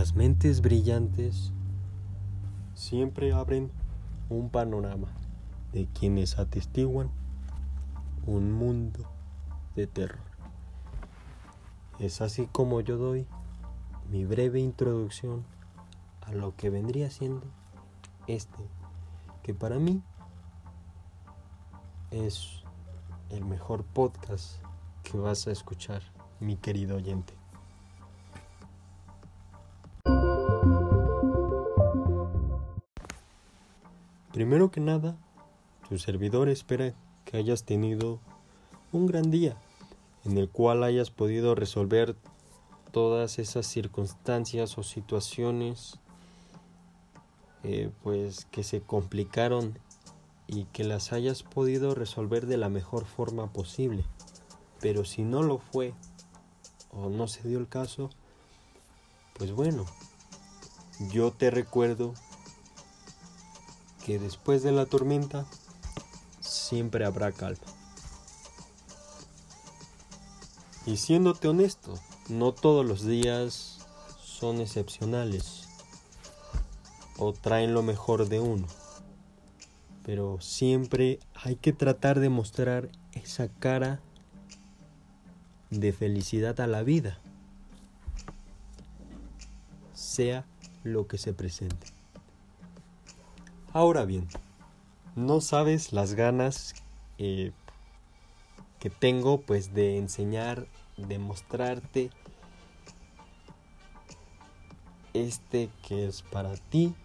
Las mentes brillantes siempre abren un panorama de quienes atestiguan un mundo de terror. Es así como yo doy mi breve introducción a lo que vendría siendo este, que para mí es el mejor podcast que vas a escuchar, mi querido oyente. Primero que nada, tu servidor espera que hayas tenido un gran día en el cual hayas podido resolver todas esas circunstancias o situaciones eh, pues que se complicaron y que las hayas podido resolver de la mejor forma posible. Pero si no lo fue o no se dio el caso pues bueno yo te recuerdo que después de la tormenta siempre habrá calma. Y siéndote honesto, no todos los días son excepcionales o traen lo mejor de uno. Pero siempre hay que tratar de mostrar esa cara de felicidad a la vida, sea lo que se presente. Ahora bien, no sabes las ganas eh, que tengo pues de enseñar, de mostrarte este que es para ti,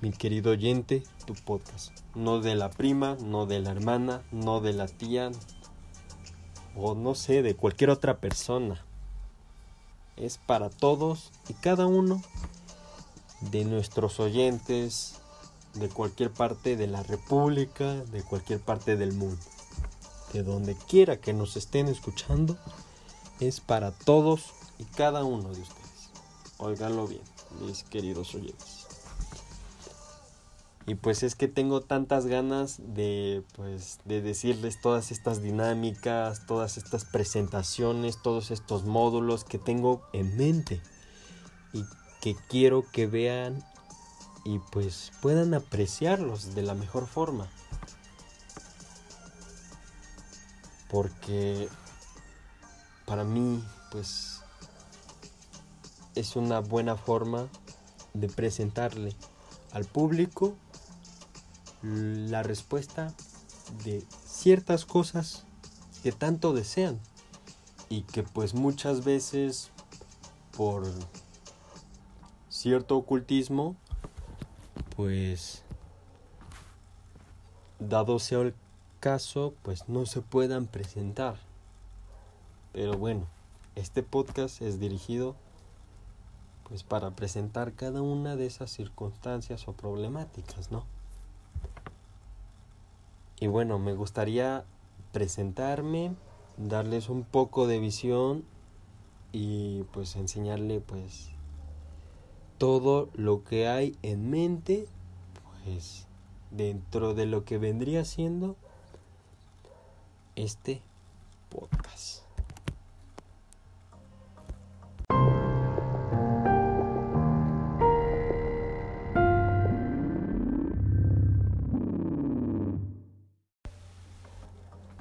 mi querido oyente, tu podcast. No de la prima, no de la hermana, no de la tía o no sé, de cualquier otra persona. Es para todos y cada uno de nuestros oyentes, de cualquier parte de la República, de cualquier parte del mundo. De donde quiera que nos estén escuchando, es para todos y cada uno de ustedes. Óiganlo bien, mis queridos oyentes. Y pues es que tengo tantas ganas de pues de decirles todas estas dinámicas, todas estas presentaciones, todos estos módulos que tengo en mente y que quiero que vean y pues puedan apreciarlos de la mejor forma. Porque para mí pues es una buena forma de presentarle al público la respuesta de ciertas cosas que tanto desean y que pues muchas veces por cierto ocultismo pues dado sea el caso, pues no se puedan presentar. Pero bueno, este podcast es dirigido pues para presentar cada una de esas circunstancias o problemáticas, ¿no? Y bueno, me gustaría presentarme, darles un poco de visión y pues enseñarle pues todo lo que hay en mente, pues dentro de lo que vendría siendo este podcast.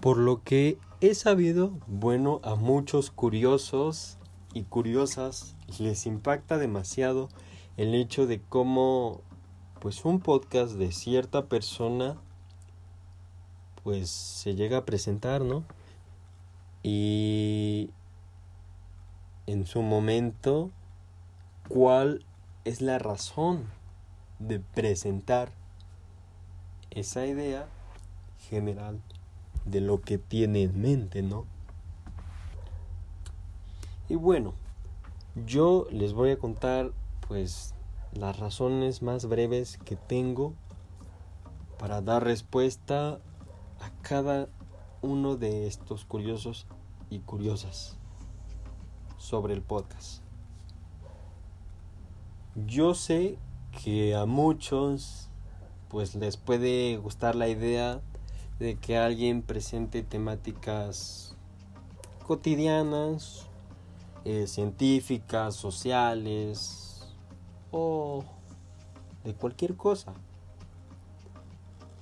Por lo que he sabido, bueno, a muchos curiosos y curiosas les impacta demasiado el hecho de cómo pues un podcast de cierta persona pues se llega a presentar, ¿no? Y en su momento cuál es la razón de presentar esa idea general de lo que tiene en mente, ¿no? Y bueno, yo les voy a contar pues las razones más breves que tengo para dar respuesta a cada uno de estos curiosos y curiosas sobre el podcast. Yo sé que a muchos pues les puede gustar la idea de que alguien presente temáticas cotidianas, eh, científicas, sociales o de cualquier cosa.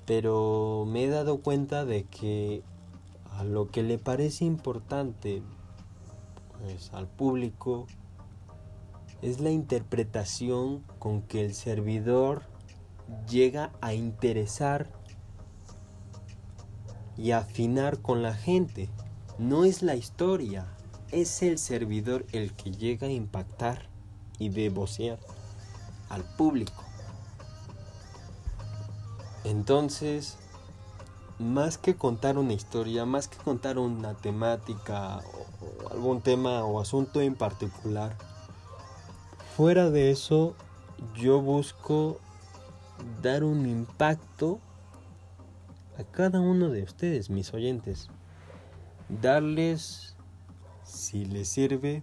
Pero me he dado cuenta de que a lo que le parece importante pues, al público es la interpretación con que el servidor llega a interesar y afinar con la gente. No es la historia, es el servidor el que llega a impactar y debocear al público. Entonces, más que contar una historia, más que contar una temática o, algún tema o asunto en particular, fuera de eso, yo busco dar un impacto a cada uno de ustedes, mis oyentes. Darles, si les sirve,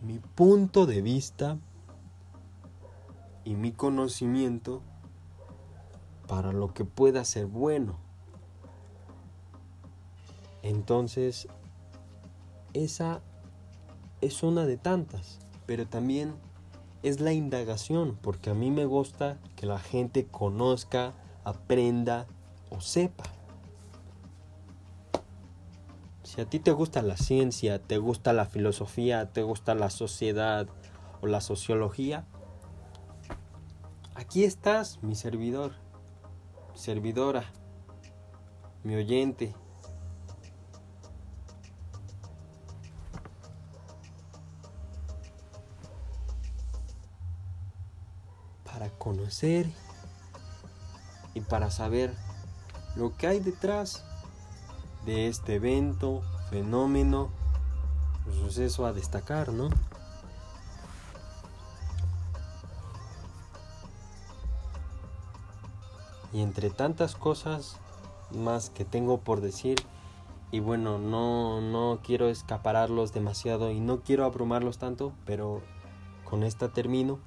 mi punto de vista y mi conocimiento para lo que pueda ser bueno. Entonces, esa es una de tantas, pero también es la indagación, porque a mí me gusta que la gente conozca, aprenda o sepa. Si a ti te gusta la ciencia, te gusta la filosofía, te gusta la sociedad o la sociología, aquí estás, mi servidor, servidora, mi oyente. Para conocer y para saber lo que hay detrás de este evento, fenómeno, suceso a destacar, ¿no? Y entre tantas cosas más que tengo por decir, y bueno, no, no quiero escapararlos demasiado y no quiero abrumarlos tanto, pero con esta termino,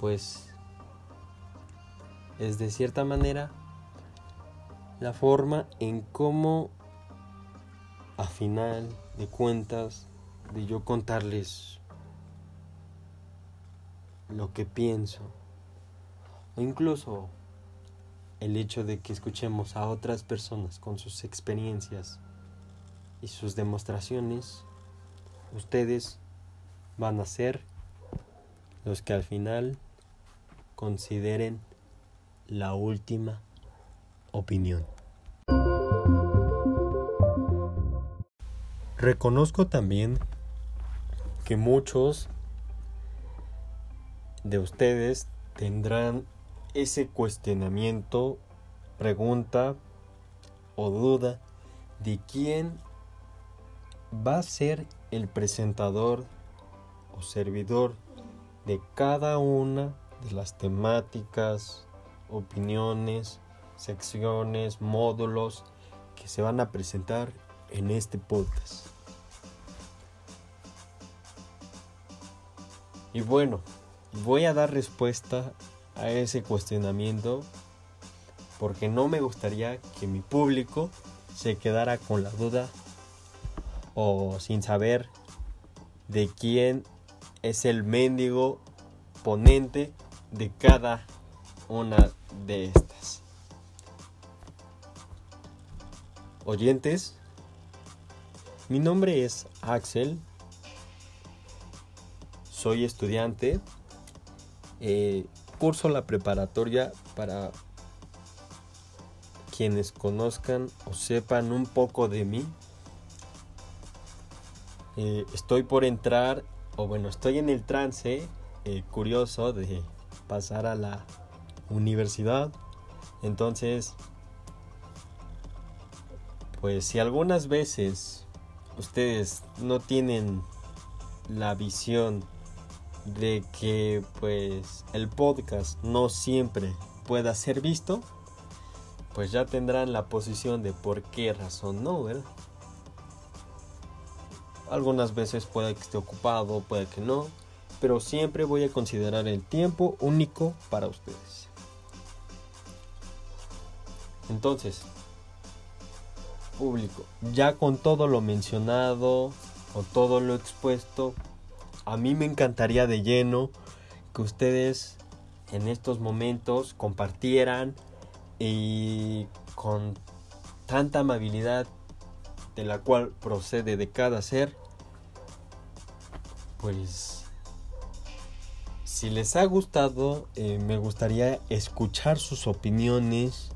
pues es de cierta manera la forma en cómo a final de cuentas de yo contarles lo que pienso o incluso el hecho de que escuchemos a otras personas con sus experiencias y sus demostraciones, ustedes van a ser los que al final consideren la última opinión. Reconozco también que muchos de ustedes tendrán ese cuestionamiento, pregunta o duda de quién va a ser el presentador o servidor de cada una de las temáticas, opiniones, secciones, módulos que se van a presentar en este podcast. Y bueno, voy a dar respuesta a ese cuestionamiento porque no me gustaría que mi público se quedara con la duda o sin saber de quién es el mendigo ponente de cada una de estas. Oyentes, mi nombre es Axel, soy estudiante, eh, curso la preparatoria para quienes conozcan o sepan un poco de mí. Eh, estoy por entrar, o bueno, estoy en el trance eh, curioso de pasar a la universidad. Entonces, pues si algunas veces ustedes no tienen la visión de que pues el podcast no siempre pueda ser visto, pues ya tendrán la posición de por qué razón no, ¿verdad? Algunas veces puede que esté ocupado, puede que no, pero siempre voy a considerar el tiempo único para ustedes. Entonces, público, ya con todo lo mencionado o todo lo expuesto, a mí me encantaría de lleno que ustedes en estos momentos compartieran y con tanta amabilidad de la cual procede de cada ser, pues si les ha gustado, eh, me gustaría escuchar sus opiniones.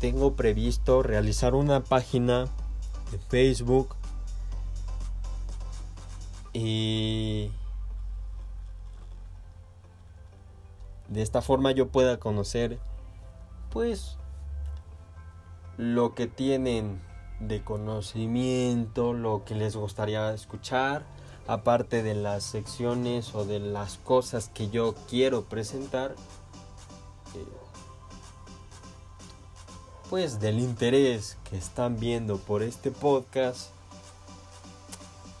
Tengo previsto realizar una página de Facebook y de esta forma yo pueda conocer pues lo que tienen de conocimiento, lo que les gustaría escuchar, aparte de las secciones o de las cosas que yo quiero presentar, eh, pues del interés que están viendo por este podcast.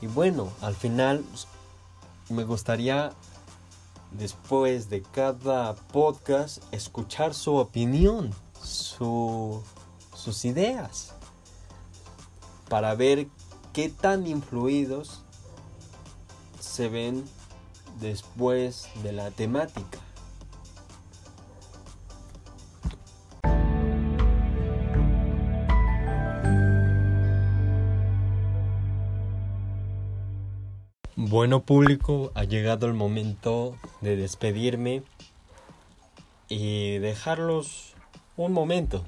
Y bueno, al final me gustaría después de cada podcast escuchar su opinión, su sus ideas para ver qué tan influidos se ven después de la temática. Bueno público, ha llegado el momento de despedirme y dejarlos un momento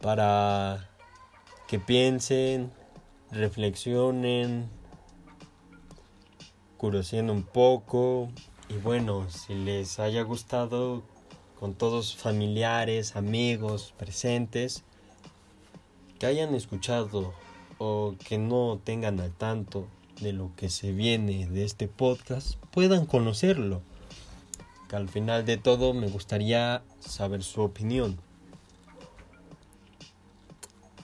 para que piensen, reflexionen, curiosen un poco. Y bueno, si les haya gustado con todos familiares, amigos presentes, que hayan escuchado o que no tengan al tanto de lo que se viene de este podcast, puedan conocerlo. Que al final de todo me gustaría saber su opinión.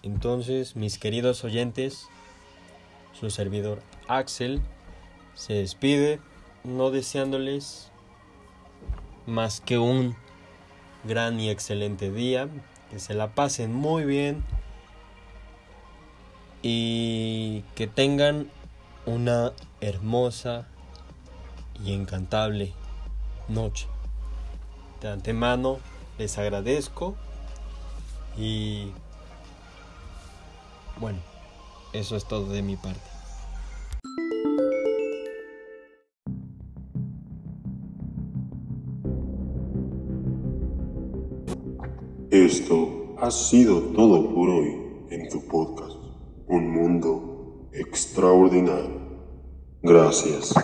Entonces, mis queridos oyentes, su servidor Axel se despide, no deseándoles más que un gran y excelente día, que se la pasen muy bien y que tengan una hermosa y encantable noche. De antemano les agradezco y bueno, eso es todo de mi parte. Esto ha sido todo por hoy en tu podcast, Un Mundo Extraordinario. Gracias.